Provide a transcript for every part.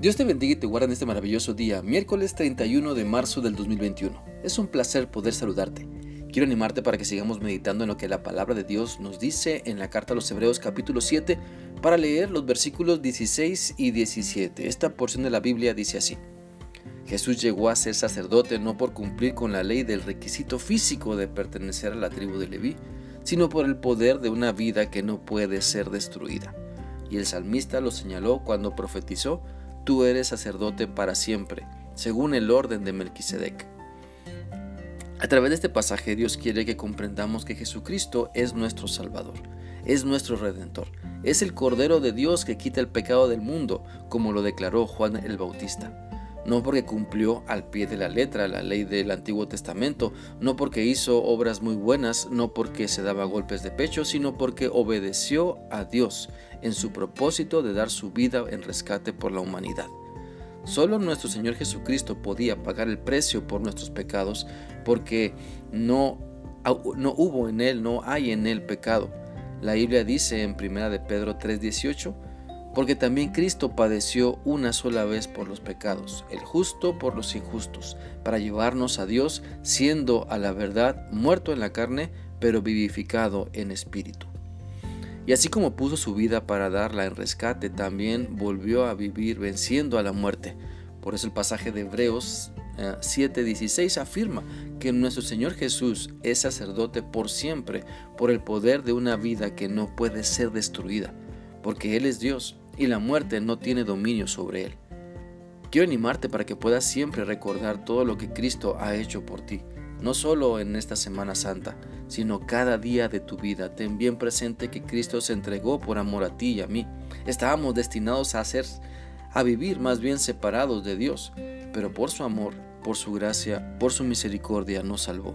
Dios te bendiga y te guarde en este maravilloso día, miércoles 31 de marzo del 2021. Es un placer poder saludarte. Quiero animarte para que sigamos meditando en lo que la palabra de Dios nos dice en la carta a los Hebreos capítulo 7 para leer los versículos 16 y 17. Esta porción de la Biblia dice así. Jesús llegó a ser sacerdote no por cumplir con la ley del requisito físico de pertenecer a la tribu de Leví, sino por el poder de una vida que no puede ser destruida. Y el salmista lo señaló cuando profetizó tú eres sacerdote para siempre, según el orden de Melquisedec. A través de este pasaje Dios quiere que comprendamos que Jesucristo es nuestro Salvador, es nuestro Redentor, es el Cordero de Dios que quita el pecado del mundo, como lo declaró Juan el Bautista. No porque cumplió al pie de la letra la ley del Antiguo Testamento, no porque hizo obras muy buenas, no porque se daba golpes de pecho, sino porque obedeció a Dios en su propósito de dar su vida en rescate por la humanidad. Solo nuestro Señor Jesucristo podía pagar el precio por nuestros pecados porque no, no hubo en Él, no hay en Él pecado. La Biblia dice en 1 de Pedro 3:18, porque también Cristo padeció una sola vez por los pecados, el justo por los injustos, para llevarnos a Dios, siendo a la verdad muerto en la carne, pero vivificado en espíritu. Y así como puso su vida para darla en rescate, también volvió a vivir venciendo a la muerte. Por eso el pasaje de Hebreos 7:16 eh, afirma que nuestro Señor Jesús es sacerdote por siempre, por el poder de una vida que no puede ser destruida, porque Él es Dios y la muerte no tiene dominio sobre Él. Quiero animarte para que puedas siempre recordar todo lo que Cristo ha hecho por ti no solo en esta Semana Santa, sino cada día de tu vida. Ten bien presente que Cristo se entregó por amor a ti y a mí. Estábamos destinados a ser a vivir más bien separados de Dios, pero por su amor, por su gracia, por su misericordia nos salvó.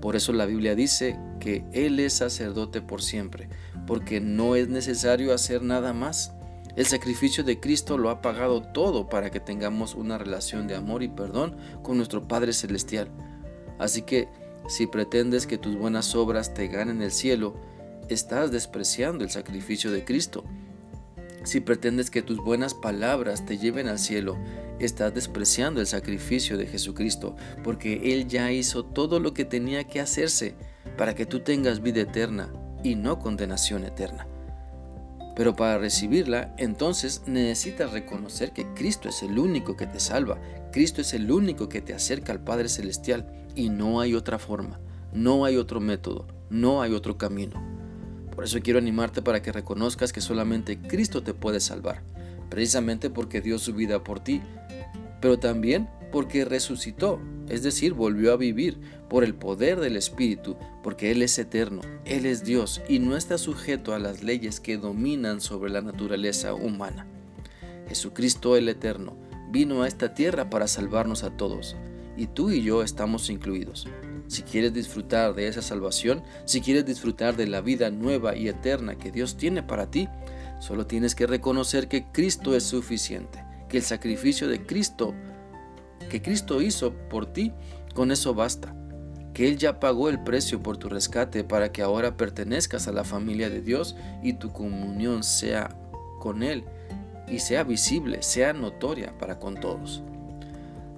Por eso la Biblia dice que Él es sacerdote por siempre, porque no es necesario hacer nada más. El sacrificio de Cristo lo ha pagado todo para que tengamos una relación de amor y perdón con nuestro Padre Celestial. Así que si pretendes que tus buenas obras te ganen el cielo, estás despreciando el sacrificio de Cristo. Si pretendes que tus buenas palabras te lleven al cielo, estás despreciando el sacrificio de Jesucristo, porque Él ya hizo todo lo que tenía que hacerse para que tú tengas vida eterna y no condenación eterna. Pero para recibirla, entonces necesitas reconocer que Cristo es el único que te salva, Cristo es el único que te acerca al Padre Celestial. Y no hay otra forma, no hay otro método, no hay otro camino. Por eso quiero animarte para que reconozcas que solamente Cristo te puede salvar, precisamente porque dio su vida por ti, pero también porque resucitó, es decir, volvió a vivir por el poder del Espíritu, porque Él es eterno, Él es Dios y no está sujeto a las leyes que dominan sobre la naturaleza humana. Jesucristo el Eterno vino a esta tierra para salvarnos a todos, y tú y yo estamos incluidos. Si quieres disfrutar de esa salvación, si quieres disfrutar de la vida nueva y eterna que Dios tiene para ti, solo tienes que reconocer que Cristo es suficiente, que el sacrificio de Cristo que Cristo hizo por ti, con eso basta. Que Él ya pagó el precio por tu rescate para que ahora pertenezcas a la familia de Dios y tu comunión sea con Él y sea visible, sea notoria para con todos.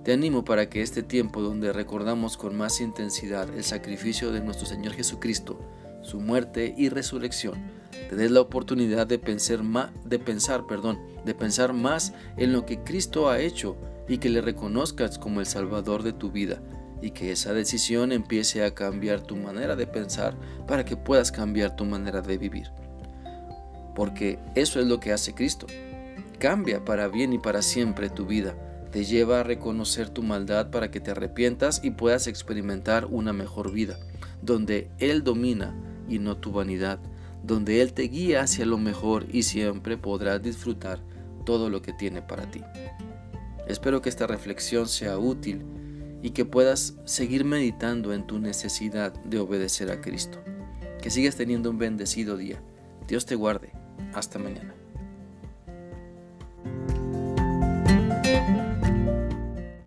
Te animo para que este tiempo donde recordamos con más intensidad el sacrificio de nuestro Señor Jesucristo, su muerte y resurrección, te des la oportunidad de pensar, de pensar, perdón, de pensar más en lo que Cristo ha hecho y que le reconozcas como el Salvador de tu vida y que esa decisión empiece a cambiar tu manera de pensar para que puedas cambiar tu manera de vivir. Porque eso es lo que hace Cristo. Cambia para bien y para siempre tu vida. Te lleva a reconocer tu maldad para que te arrepientas y puedas experimentar una mejor vida, donde Él domina y no tu vanidad, donde Él te guía hacia lo mejor y siempre podrás disfrutar todo lo que tiene para ti. Espero que esta reflexión sea útil y que puedas seguir meditando en tu necesidad de obedecer a Cristo. Que sigas teniendo un bendecido día. Dios te guarde. Hasta mañana.